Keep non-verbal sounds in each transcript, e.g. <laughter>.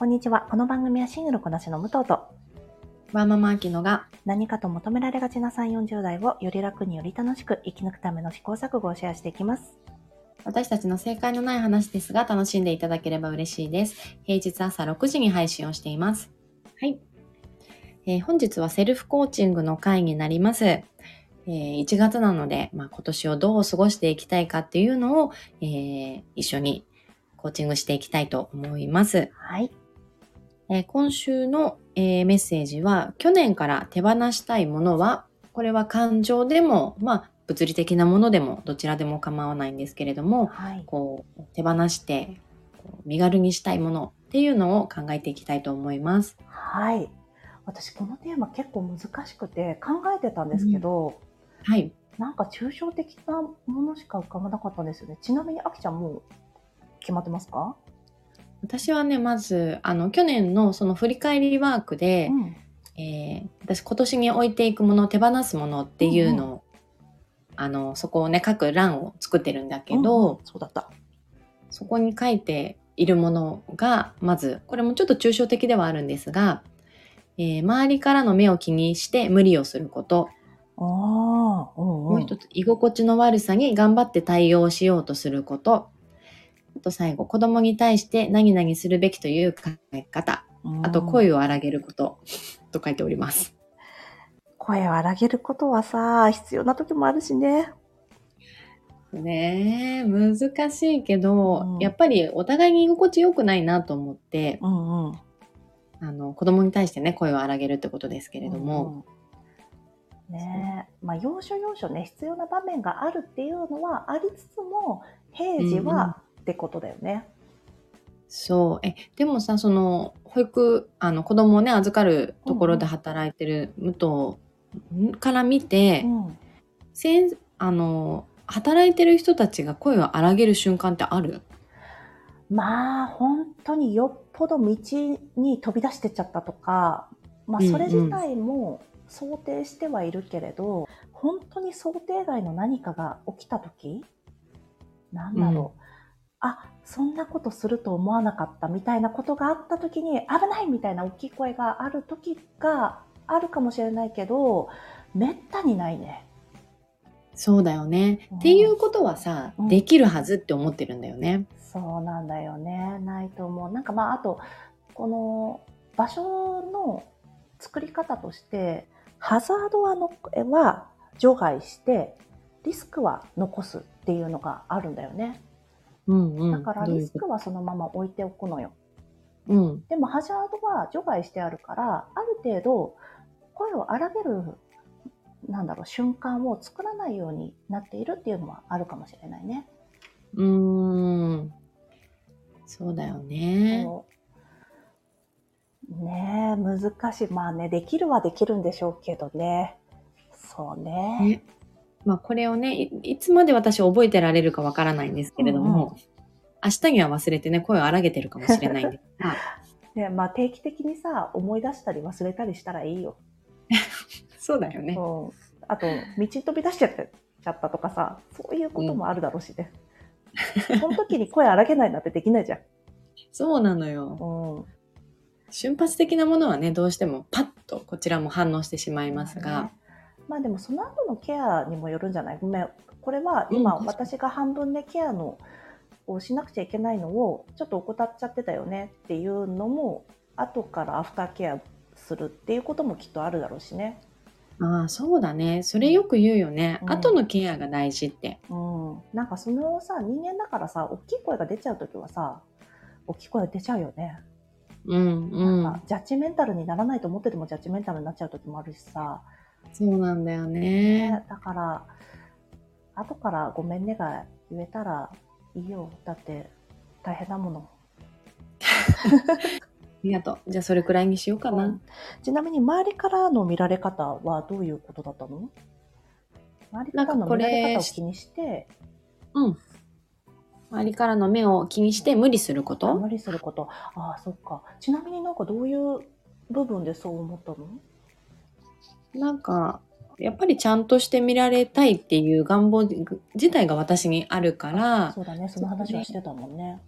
こんにちは。この番組はシングルこなしの武藤とワーママアキノが何かと求められがちな3、40代をより楽により楽しく生き抜くための試行錯誤をシェアしていきます。私たちの正解のない話ですが楽しんでいただければ嬉しいです。平日朝6時に配信をしています。はい。えー本日はセルフコーチングの回になります。えー1月なので、まあ、今年をどう過ごしていきたいかっていうのを、えー一緒にコーチングしていきたいと思います。はい。えー今週の、えーメッセージは、去年から手放したいものは、これは感情でも、まあ、物理的なものでも、どちらでも構わないんですけれども、はい。こう、手放して、身軽にしたいものっていうのを考えていきたいと思います。はい。私、このテーマ結構難しくて考えてたんですけど、はい。なんか抽象的なものしか浮かばなかったんですよね。ちなみに、あきちゃんもう決まってますか？私はね、まず、あの、去年のその振り返りワークで、ん。えー私今年に置いていくもの、手放すものっていうのを、あの、そこをね、書く欄を作ってるんだけど、うんそうだった。そこに書いているものが、まず、これもちょっと抽象的ではあるんですが、えー周りからの目を気にして無理をすること。ああ、うんうん。もう一つ、居心地の悪さに頑張って対応しようとすること。あと最後、子供に対して何々するべきという考え方。うんあと、声を荒げること。と書いております。声を荒げることはさ、必要な時もあるしね。ねえ、難しいけど、うんやっぱりお互いに居心地良くないなと思って、うんうん。あの、子供に対してね、声を荒げるってことですけれども、うんうんねえ、まあ、要所要所ね、必要な場面があるっていうのはありつつも、平時はってことだよね。そう。え、でもさ、その、保育、あの、子供をね、預かるところで働いてる武藤から見て、うん。せんあの、働いてる人たちが声を荒げる瞬間ってある？まあ、本当によっぽど道に飛び出してっちゃったとか、まあ、うんうんそれ自体も想定してはいるけれど、本当に想定外の何かが起きた時なんだろう。あ、そんなことすると思わなかったみたいなことがあった時に、危ないみたいな大きい声がある時があるかもしれないけど、めったにないね。そうだよね。うんっていうことはさ、うんできるはずって思ってるんだよね。そうなんだよね。ないと思う。なんかまあ、あと、この場所の作り方として、ハザードはのは除外して、リスクは残すっていうのがあるんだよね。うんうん。だからリスクはそのまま置いておくのよ。とうん。でもハザードは除外してあるから、ある程度声を荒げる、なんだろう、瞬間を作らないようになっているっていうのはあるかもしれないね。うーん。そうだよね。ねえ、難しい。まあね、できるはできるんでしょうけどね。そうね。ねまあこれをねい、いつまで私覚えてられるかわからないんですけれども、うん明日には忘れてね、声を荒げてるかもしれないんですが、<laughs> ねまあ定期的にさ、思い出したり忘れたりしたらいいよ。<laughs> そうだよね。うん。あと、道飛び出しちゃってちゃったとかさ、そういうこともあるだろうしね。<laughs> その時に声荒げないなんてできないじゃん。そうなのよ。うん。瞬発的なものはね、どうしてもパッとこちらも反応してしまいますねが、まあでもその後のケアにもよるんじゃない？ごめん。これは今、うん私が半分でケアのをしなくちゃいけないのをちょっと怠っちゃってたよねっていうのも後からアフターケアするっていうこともきっとあるだろうしね。ああ、そうだね。それよく言うよね。うん後のケアが大事って。うん。なんかそのさ、人間だからさ、大きい声が出ちゃうときはさ、大きい声出ちゃうよね。うんうん。なんかジャッジメンタルにならないと思っててもジャッジメンタルになっちゃうときもあるしさ。そうなんだよね。ね、だから、後からごめんねが言えたらいいよ。だって大変だもの。<laughs> ありがとう。じゃあそれくらいにしようかな。うんちなみに周りからの見られ方はどういうことだったの？周りからの見られ方を気にして、うん。周りからの目を気にして無理すること？無理すること。ああ、そっか。ちなみになんかどういう部分でそう思ったの？なんか、やっぱりちゃんとして見られたいっていう願望自体が私にあるから、そうだね、その話はしてたもんね。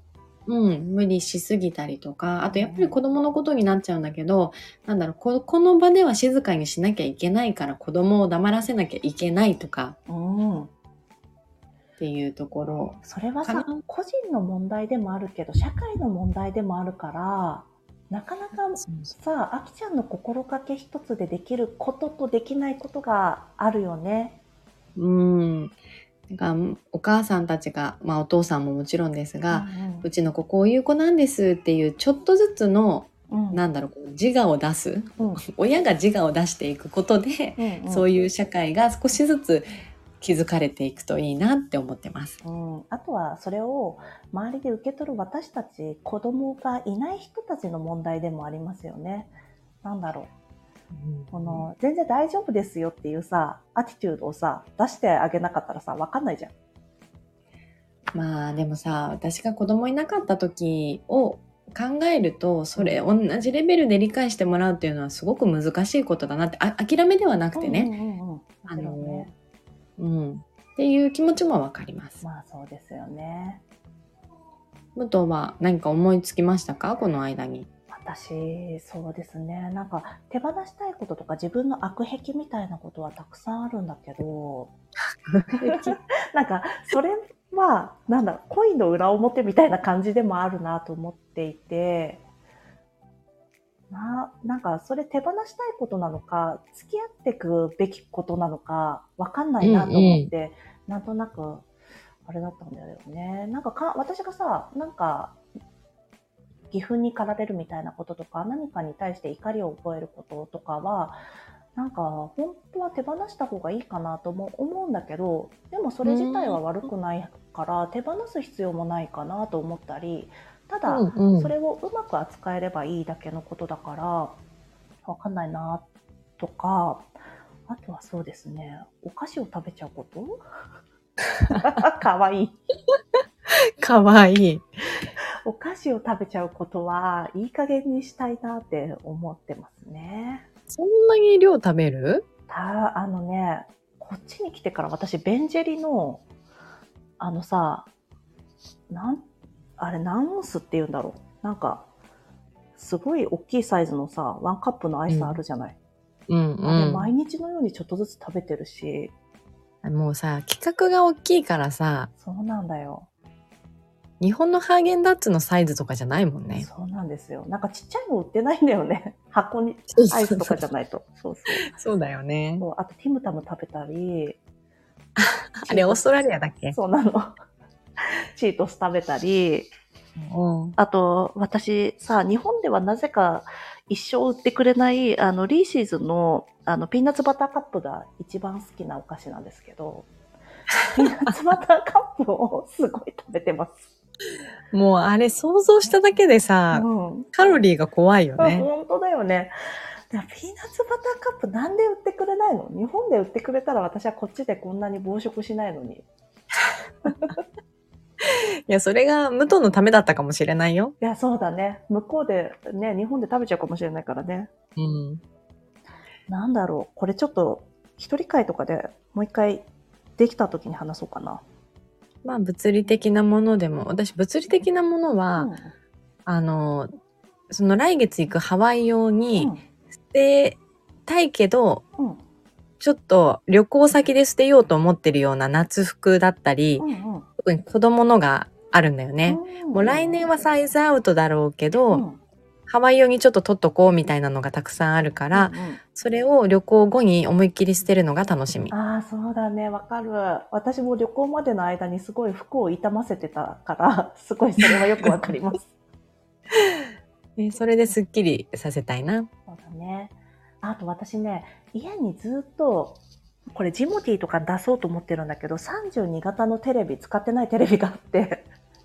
うん、無理しすぎたりとか、あとやっぱり子供のことになっちゃうんだけど、なんだろう、ここの場では静かにしなきゃいけないから子供を黙らせなきゃいけないとかうん。っていうところ。それはさ個人の問題でもあるけど、社会の問題でもあるから、なかなかさ、あきちゃんの心がけ一つでできることとできないことがあるよね。うん。なんかお母さんたちが、まあお父さんももちろんですが、うちの子こういう子なんですっていうちょっとずつの、うん、うんなんだろう自我を出す。うん <laughs> 親が自我を出していくことで、うんうんそういう社会が少しずつ築かれていくといいなって思ってます。うん、あとはそれを周りで受け取る私たち子供がいない人たちの問題でもありますよね。なんだろう。この全然大丈夫ですよっていうさアティチュードをさ出してあげなかったらさわかんないじゃん。まあでもさ私が子供いなかった時を考えるとそれ同じレベルで理解してもらうっていうのはすごく難しいことだなってあ諦めではなくてね、あのねうん、っていう気持ちもわかります。まあそうですよね。武藤は何か思いつきましたか？この間に。私そうですねなんか手放したいこととか自分の悪癖みたいなことはたくさんあるんだけど <laughs> なんかそれはなんだ恋の裏表みたいな感じでもあるなと思っていてななんかそれ手放したいことなのか付き合っていくべきことなのかわかんないなと思って、なんとなくあれだったんだよね。なんかか私がさなんか義憤に駆られるみたいなこととか何かに対して怒りを覚えることとかはなんか本当は手放した方がいいかなとも思うんだけどでもそれ自体は悪くないから手放す必要もないかなと思ったりただ、うんうんそれをうまく扱えればいいだけのことだからわかんないなとかあとはそうですねお菓子を食べちゃうこと？<laughs> かわいいかわいい。お菓子を食べちゃうことはいい加減にしたいなって思ってますね。そんなに量食べる？たあのね、こっちに来てから私、ベンジェリの、あのさ、なん、あれ何オンスって言うんだろう。なんか、すごい大きいサイズのさ、ワンカップのアイスあるじゃない。うんあれ毎日のようにちょっとずつ食べてるし、うん。もうさ、規格が大きいからさ、そうなんだよ。日本のハーゲンダッツのサイズとかじゃないもんね。そうなんですよ。なんかちっちゃいの売ってないんだよね。<laughs> 箱に、アイスとかじゃないと。そうそう。そうだよね。あと、ティムタム食べたり、<laughs> あれ、オーストラリアだっけ？そうなの。<laughs> チートス食べたり、うん。あと、私さ、日本ではなぜか一生売ってくれない、あの、リーシーズの、あの、ピーナッツバターカップが一番好きなお菓子なんですけど、<laughs> ピーナッツバターカップをすごい食べてます。もうあれ想像しただけでさ、うん。カロリーが怖いよね。本当だよね。ピーナッツバターカップなんで売ってくれないの？日本で売ってくれたら私はこっちでこんなに暴食しないのに。いや、それが武藤のためだったかもしれないよ。いや、そうだね。向こうでね、日本で食べちゃうかもしれないからね。うん。なんだろう。これちょっと、一人会とかでもう一回できた時に話そうかな。まあ、物理的なものでも、私、物理的なものは、うんあの、その来月行くハワイ用にうん捨てたいけど、うんちょっと旅行先で捨てようと思ってるような夏服だったり、うんうん特に子供のがあるんだよね。うんもう来年はサイズアウトだろうけど、うんハワイ用にちょっと取っとこうみたいなのがたくさんあるから、うんうんそれを旅行後に思いっきり捨てるのが楽しみ。ああ、そうだね。わかる。私も旅行までの間にすごい服を傷ませてたから、<laughs> すごいそれはよくわかります。<laughs> ねそれですっきりさせたいな。そうだね。あと私ね、家にずっと、これジモティーとか出そうと思ってるんだけど、32型のテレビ、使ってないテレビがあって、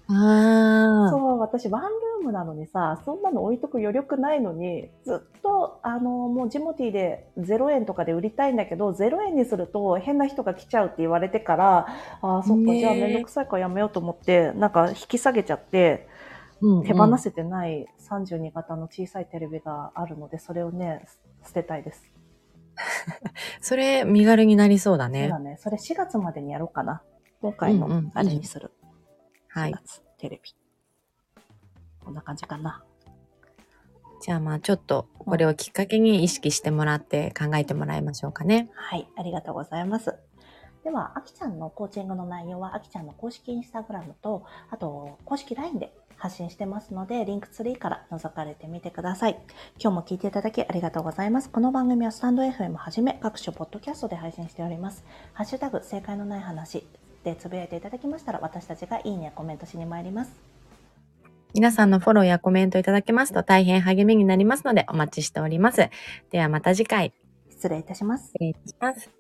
ああ。そう、私ワンルームなのにさ、そんなの置いとく余力ないのに、ずっと、あの、もうジモティーで0円とかで売りたいんだけど、0円にすると変な人が来ちゃうって言われてから、ああ、そっか、じゃあめんどくさいからやめようと思って、なんか引き下げちゃって、うんうん手放せてない32型の小さいテレビがあるので、それをね、捨てたいです。<laughs> それ身軽になりそうだねそうだ。ね。それ4月までにやろうかな。今回のうんうんあれにする。はい4。月テレビ。こんな感じかな。じゃあまあちょっとこれをきっかけに意識してもらって考えてもらいましょうかね。はい、ありがとうございます。では、あきちゃんのコーチングの内容は、あきちゃんの公式インスタグラムと、あと、公式 LINE で発信してますので、リンクツリーから覗かれてみてください。今日も聞いていただきありがとうございます。この番組はスタンド FM はじめ、各種ポッドキャストで配信しております。ハッシュタグ、正解のない話でつぶやいていただきましたら、私たちがいいねやコメントしに参ります。皆さんのフォローやコメントいただけますと大変励みになりますのでお待ちしております。ではまた次回。失礼いたします。失礼します。